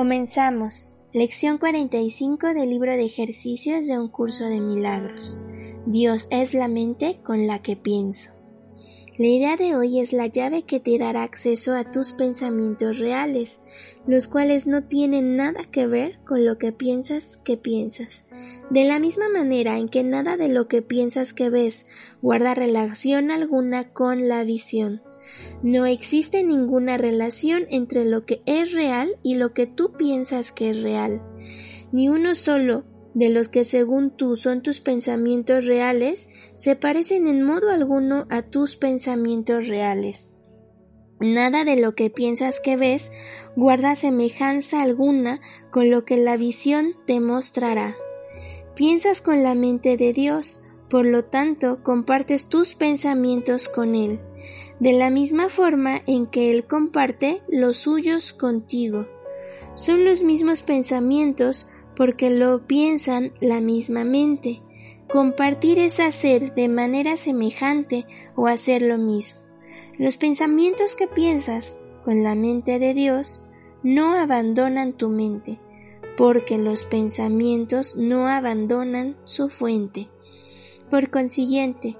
Comenzamos. Lección 45 del libro de ejercicios de un curso de milagros. Dios es la mente con la que pienso. La idea de hoy es la llave que te dará acceso a tus pensamientos reales, los cuales no tienen nada que ver con lo que piensas que piensas. De la misma manera en que nada de lo que piensas que ves guarda relación alguna con la visión. No existe ninguna relación entre lo que es real y lo que tú piensas que es real. Ni uno solo de los que según tú son tus pensamientos reales se parecen en modo alguno a tus pensamientos reales. Nada de lo que piensas que ves guarda semejanza alguna con lo que la visión te mostrará. Piensas con la mente de Dios, por lo tanto compartes tus pensamientos con Él de la misma forma en que Él comparte los suyos contigo. Son los mismos pensamientos porque lo piensan la misma mente. Compartir es hacer de manera semejante o hacer lo mismo. Los pensamientos que piensas con la mente de Dios no abandonan tu mente, porque los pensamientos no abandonan su fuente. Por consiguiente,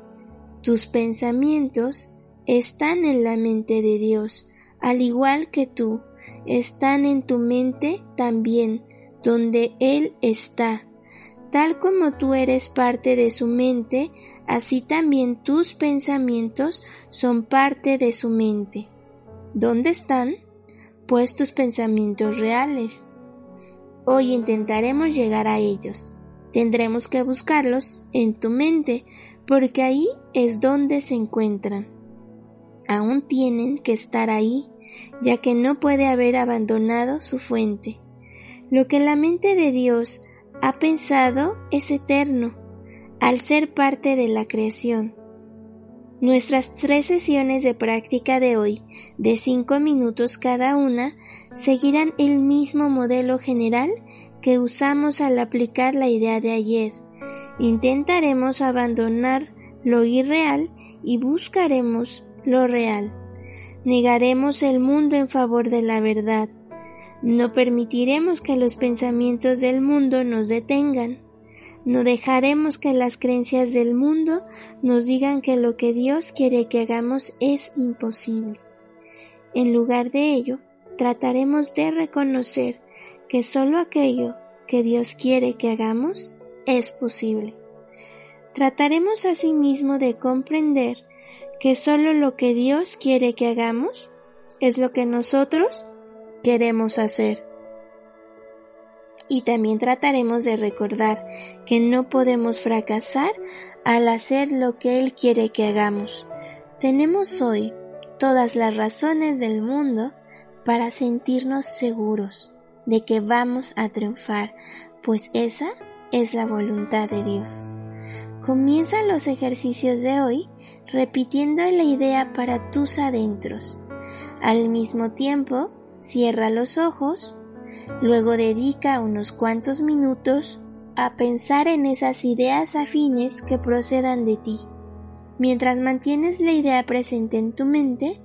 tus pensamientos están en la mente de Dios, al igual que tú, están en tu mente también, donde Él está. Tal como tú eres parte de su mente, así también tus pensamientos son parte de su mente. ¿Dónde están? Pues tus pensamientos reales. Hoy intentaremos llegar a ellos. Tendremos que buscarlos en tu mente, porque ahí es donde se encuentran aún tienen que estar ahí, ya que no puede haber abandonado su fuente. Lo que la mente de Dios ha pensado es eterno, al ser parte de la creación. Nuestras tres sesiones de práctica de hoy, de cinco minutos cada una, seguirán el mismo modelo general que usamos al aplicar la idea de ayer. Intentaremos abandonar lo irreal y buscaremos lo real. Negaremos el mundo en favor de la verdad. No permitiremos que los pensamientos del mundo nos detengan. No dejaremos que las creencias del mundo nos digan que lo que Dios quiere que hagamos es imposible. En lugar de ello, trataremos de reconocer que solo aquello que Dios quiere que hagamos es posible. Trataremos asimismo de comprender que solo lo que Dios quiere que hagamos es lo que nosotros queremos hacer. Y también trataremos de recordar que no podemos fracasar al hacer lo que Él quiere que hagamos. Tenemos hoy todas las razones del mundo para sentirnos seguros de que vamos a triunfar, pues esa es la voluntad de Dios. Comienza los ejercicios de hoy repitiendo la idea para tus adentros. Al mismo tiempo, cierra los ojos, luego dedica unos cuantos minutos a pensar en esas ideas afines que procedan de ti. Mientras mantienes la idea presente en tu mente,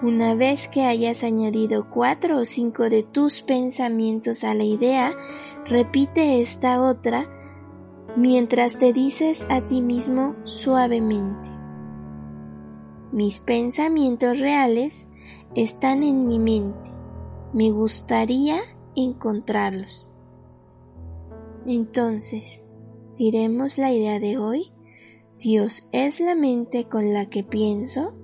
una vez que hayas añadido cuatro o cinco de tus pensamientos a la idea, repite esta otra mientras te dices a ti mismo suavemente, mis pensamientos reales están en mi mente, me gustaría encontrarlos. Entonces, diremos la idea de hoy, Dios es la mente con la que pienso.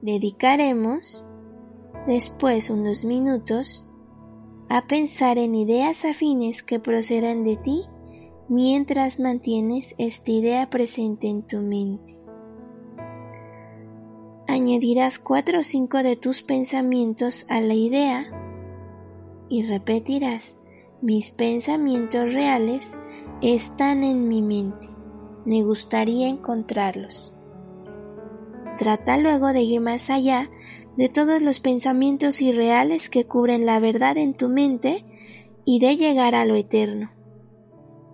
Dedicaremos después unos minutos a pensar en ideas afines que procedan de ti mientras mantienes esta idea presente en tu mente. añadirás cuatro o cinco de tus pensamientos a la idea y repetirás, mis pensamientos reales están en mi mente. Me gustaría encontrarlos. Trata luego de ir más allá de todos los pensamientos irreales que cubren la verdad en tu mente y de llegar a lo eterno.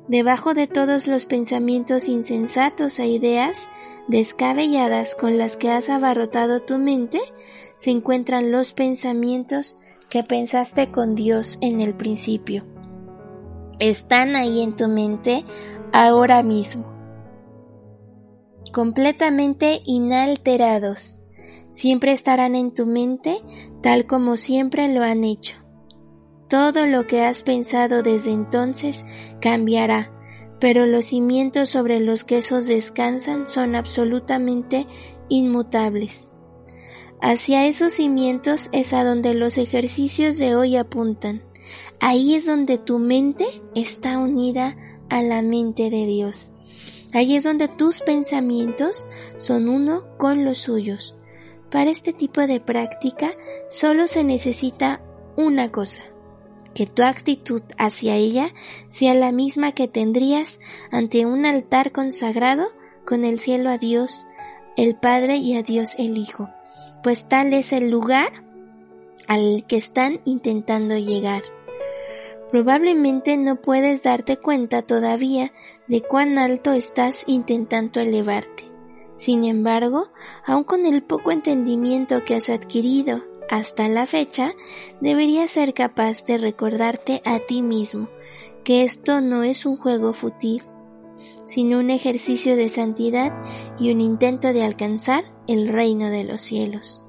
Debajo de todos los pensamientos insensatos e ideas descabelladas con las que has abarrotado tu mente, se encuentran los pensamientos que pensaste con Dios en el principio. Están ahí en tu mente ahora mismo, completamente inalterados. Siempre estarán en tu mente tal como siempre lo han hecho. Todo lo que has pensado desde entonces cambiará, pero los cimientos sobre los que esos descansan son absolutamente inmutables. Hacia esos cimientos es a donde los ejercicios de hoy apuntan. Ahí es donde tu mente está unida a la mente de Dios. Ahí es donde tus pensamientos son uno con los suyos. Para este tipo de práctica solo se necesita una cosa, que tu actitud hacia ella sea la misma que tendrías ante un altar consagrado con el cielo a Dios el Padre y a Dios el Hijo, pues tal es el lugar al que están intentando llegar. Probablemente no puedes darte cuenta todavía de cuán alto estás intentando elevarte. Sin embargo, aun con el poco entendimiento que has adquirido hasta la fecha, deberías ser capaz de recordarte a ti mismo que esto no es un juego fútil, sino un ejercicio de santidad y un intento de alcanzar el reino de los cielos.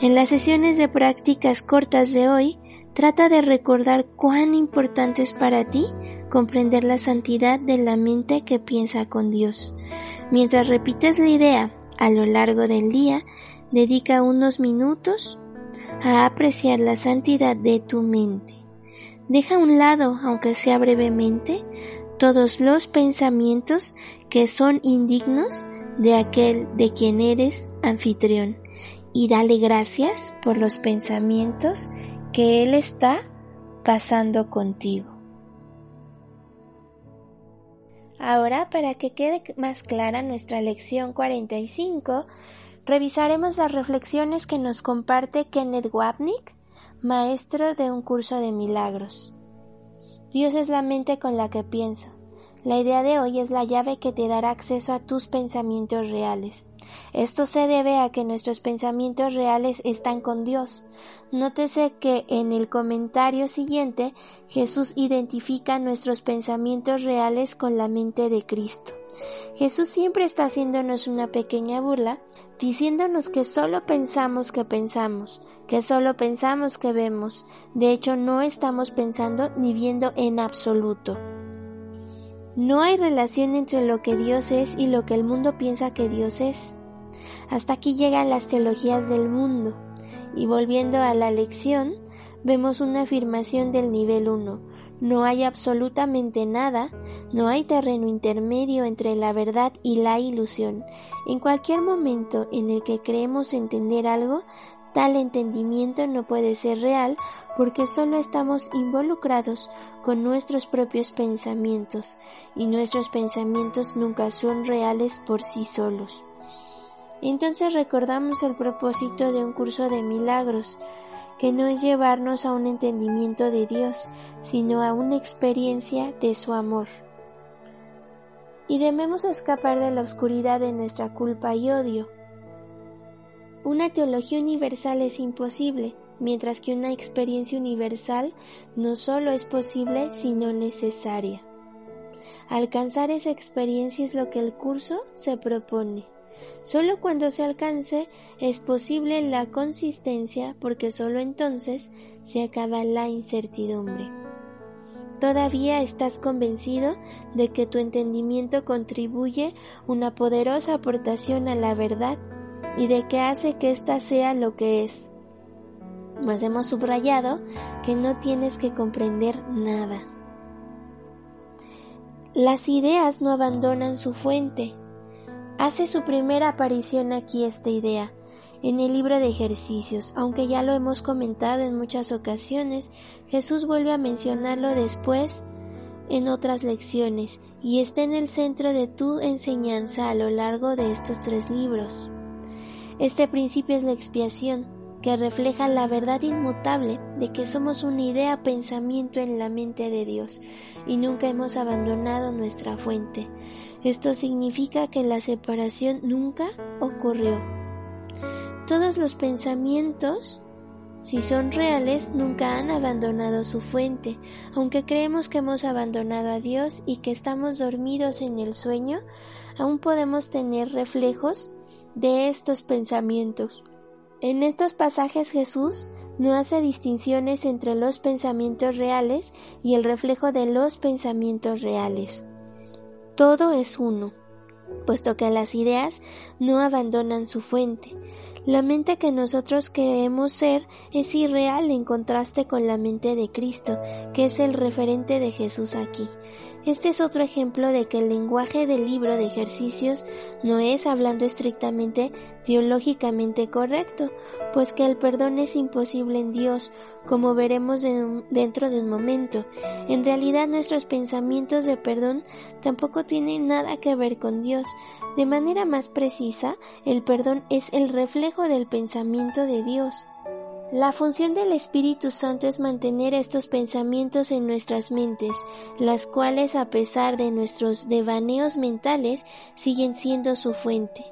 En las sesiones de prácticas cortas de hoy, trata de recordar cuán importante es para ti comprender la santidad de la mente que piensa con Dios. Mientras repites la idea a lo largo del día, Dedica unos minutos a apreciar la santidad de tu mente. Deja a un lado, aunque sea brevemente, todos los pensamientos que son indignos de aquel de quien eres anfitrión y dale gracias por los pensamientos que Él está pasando contigo. Ahora, para que quede más clara nuestra lección 45, revisaremos las reflexiones que nos comparte Kenneth Wapnick, maestro de un curso de milagros. Dios es la mente con la que pienso. La idea de hoy es la llave que te dará acceso a tus pensamientos reales. Esto se debe a que nuestros pensamientos reales están con Dios. Nótese que en el comentario siguiente Jesús identifica nuestros pensamientos reales con la mente de Cristo. Jesús siempre está haciéndonos una pequeña burla diciéndonos que solo pensamos que pensamos, que solo pensamos que vemos, de hecho no estamos pensando ni viendo en absoluto. No hay relación entre lo que Dios es y lo que el mundo piensa que Dios es. Hasta aquí llegan las teologías del mundo. Y volviendo a la lección, vemos una afirmación del nivel 1. No hay absolutamente nada, no hay terreno intermedio entre la verdad y la ilusión. En cualquier momento en el que creemos entender algo, tal entendimiento no puede ser real porque solo estamos involucrados con nuestros propios pensamientos y nuestros pensamientos nunca son reales por sí solos. Entonces recordamos el propósito de un curso de milagros, que no es llevarnos a un entendimiento de Dios, sino a una experiencia de su amor. Y debemos escapar de la oscuridad de nuestra culpa y odio. Una teología universal es imposible, mientras que una experiencia universal no solo es posible, sino necesaria. Alcanzar esa experiencia es lo que el curso se propone. Solo cuando se alcance es posible la consistencia porque solo entonces se acaba la incertidumbre. Todavía estás convencido de que tu entendimiento contribuye una poderosa aportación a la verdad y de que hace que ésta sea lo que es. Mas hemos subrayado que no tienes que comprender nada. Las ideas no abandonan su fuente, Hace su primera aparición aquí esta idea. En el libro de ejercicios, aunque ya lo hemos comentado en muchas ocasiones, Jesús vuelve a mencionarlo después en otras lecciones y está en el centro de tu enseñanza a lo largo de estos tres libros. Este principio es la expiación, que refleja la verdad inmutable de que somos una idea pensamiento en la mente de Dios y nunca hemos abandonado nuestra fuente. Esto significa que la separación nunca ocurrió. Todos los pensamientos, si son reales, nunca han abandonado su fuente, aunque creemos que hemos abandonado a Dios y que estamos dormidos en el sueño, aún podemos tener reflejos de estos pensamientos. En estos pasajes Jesús no hace distinciones entre los pensamientos reales y el reflejo de los pensamientos reales. Todo es uno, puesto que las ideas no abandonan su fuente. La mente que nosotros queremos ser es irreal en contraste con la mente de Cristo, que es el referente de Jesús aquí. Este es otro ejemplo de que el lenguaje del libro de ejercicios no es hablando estrictamente teológicamente correcto, pues que el perdón es imposible en Dios, como veremos dentro de un momento. En realidad nuestros pensamientos de perdón tampoco tienen nada que ver con Dios. De manera más precisa, el perdón es el reflejo del pensamiento de Dios. La función del Espíritu Santo es mantener estos pensamientos en nuestras mentes, las cuales a pesar de nuestros devaneos mentales siguen siendo su fuente.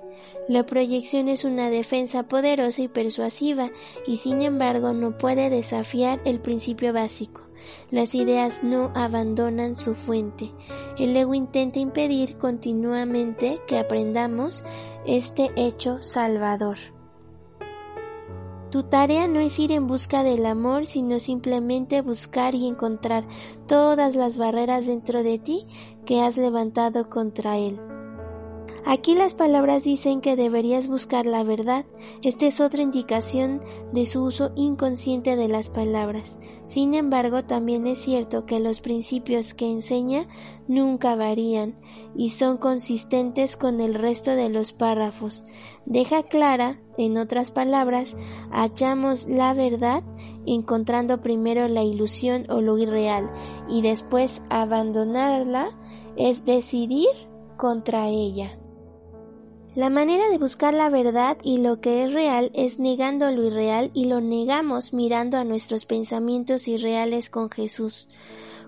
La proyección es una defensa poderosa y persuasiva y sin embargo no puede desafiar el principio básico. Las ideas no abandonan su fuente. El ego intenta impedir continuamente que aprendamos este hecho salvador. Tu tarea no es ir en busca del amor, sino simplemente buscar y encontrar todas las barreras dentro de ti que has levantado contra él. Aquí las palabras dicen que deberías buscar la verdad. Esta es otra indicación de su uso inconsciente de las palabras. Sin embargo, también es cierto que los principios que enseña nunca varían y son consistentes con el resto de los párrafos. Deja clara, en otras palabras, hallamos la verdad encontrando primero la ilusión o lo irreal y después abandonarla es decidir contra ella. La manera de buscar la verdad y lo que es real es negando lo irreal y lo negamos mirando a nuestros pensamientos irreales con Jesús.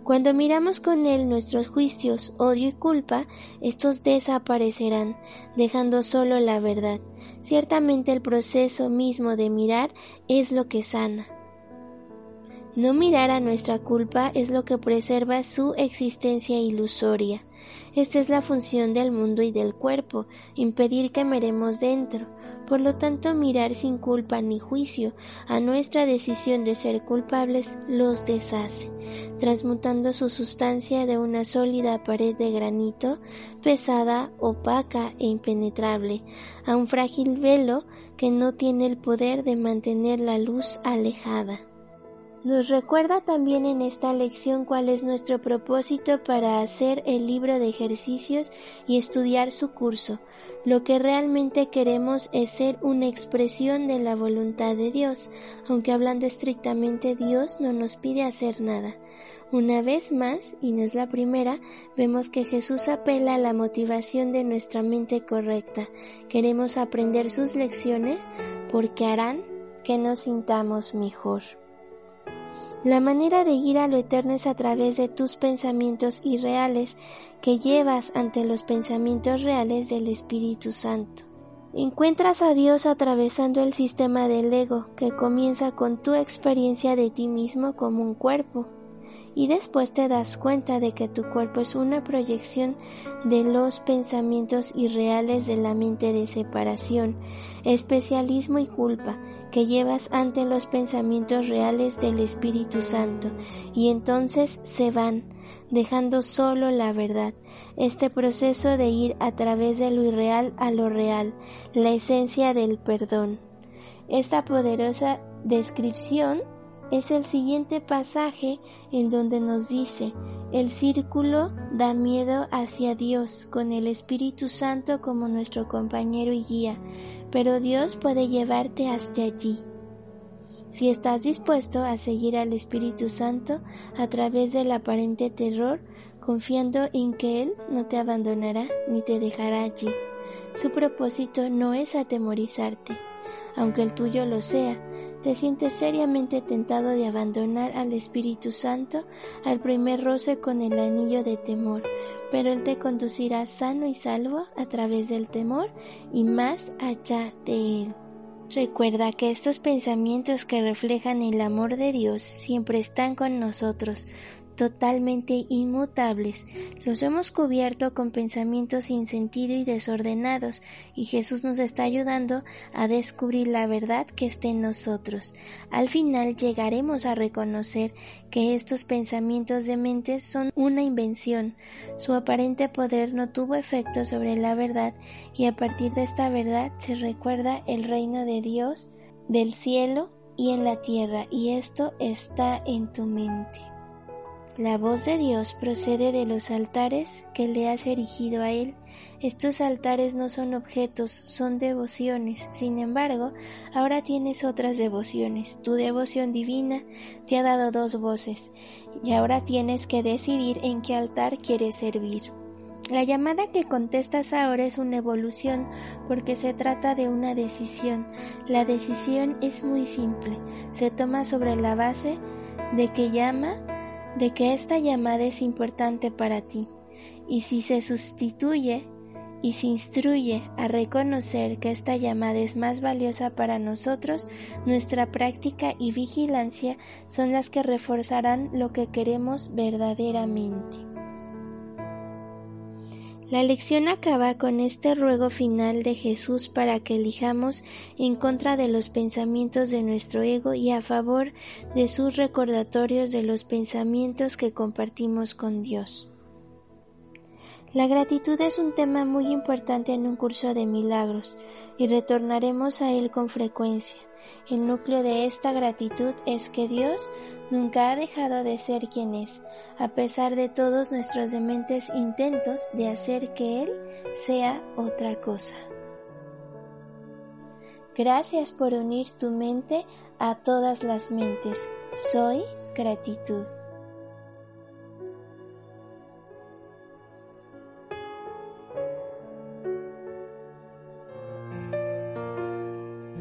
Cuando miramos con Él nuestros juicios, odio y culpa, estos desaparecerán, dejando solo la verdad. Ciertamente el proceso mismo de mirar es lo que sana. No mirar a nuestra culpa es lo que preserva su existencia ilusoria. Esta es la función del mundo y del cuerpo, impedir que meremos dentro. Por lo tanto, mirar sin culpa ni juicio a nuestra decisión de ser culpables los deshace, transmutando su sustancia de una sólida pared de granito, pesada, opaca e impenetrable, a un frágil velo que no tiene el poder de mantener la luz alejada. Nos recuerda también en esta lección cuál es nuestro propósito para hacer el libro de ejercicios y estudiar su curso. Lo que realmente queremos es ser una expresión de la voluntad de Dios, aunque hablando estrictamente Dios no nos pide hacer nada. Una vez más, y no es la primera, vemos que Jesús apela a la motivación de nuestra mente correcta. Queremos aprender sus lecciones porque harán que nos sintamos mejor. La manera de ir a lo eterno es a través de tus pensamientos irreales que llevas ante los pensamientos reales del Espíritu Santo. Encuentras a Dios atravesando el sistema del ego que comienza con tu experiencia de ti mismo como un cuerpo y después te das cuenta de que tu cuerpo es una proyección de los pensamientos irreales de la mente de separación, especialismo y culpa que llevas ante los pensamientos reales del Espíritu Santo, y entonces se van, dejando solo la verdad, este proceso de ir a través de lo irreal a lo real, la esencia del perdón. Esta poderosa descripción es el siguiente pasaje en donde nos dice, El círculo da miedo hacia Dios, con el Espíritu Santo como nuestro compañero y guía, pero Dios puede llevarte hasta allí. Si estás dispuesto a seguir al Espíritu Santo a través del aparente terror, confiando en que Él no te abandonará ni te dejará allí. Su propósito no es atemorizarte, aunque el tuyo lo sea, te sientes seriamente tentado de abandonar al Espíritu Santo al primer roce con el anillo de temor, pero Él te conducirá sano y salvo a través del temor y más allá de Él. Recuerda que estos pensamientos que reflejan el amor de Dios siempre están con nosotros, totalmente inmutables, los hemos cubierto con pensamientos sin sentido y desordenados, y Jesús nos está ayudando a descubrir la verdad que está en nosotros. Al final llegaremos a reconocer que estos pensamientos de mente son una invención. Su aparente poder no tuvo efecto sobre la verdad, y a partir de esta verdad se recuerda el reino de Dios, del cielo y en la tierra, y esto está en tu mente. La voz de Dios procede de los altares que le has erigido a Él. Estos altares no son objetos, son devociones. Sin embargo, ahora tienes otras devociones. Tu devoción divina te ha dado dos voces y ahora tienes que decidir en qué altar quieres servir. La llamada que contestas ahora es una evolución porque se trata de una decisión. La decisión es muy simple. Se toma sobre la base de que llama de que esta llamada es importante para ti, y si se sustituye y se instruye a reconocer que esta llamada es más valiosa para nosotros, nuestra práctica y vigilancia son las que reforzarán lo que queremos verdaderamente. La lección acaba con este ruego final de Jesús para que elijamos en contra de los pensamientos de nuestro ego y a favor de sus recordatorios de los pensamientos que compartimos con Dios. La gratitud es un tema muy importante en un curso de milagros y retornaremos a él con frecuencia. El núcleo de esta gratitud es que Dios nunca ha dejado de ser quien es, a pesar de todos nuestros dementes intentos de hacer que Él sea otra cosa. Gracias por unir tu mente a todas las mentes. Soy gratitud.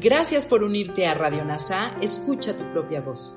Gracias por unirte a Radio NASA. Escucha tu propia voz.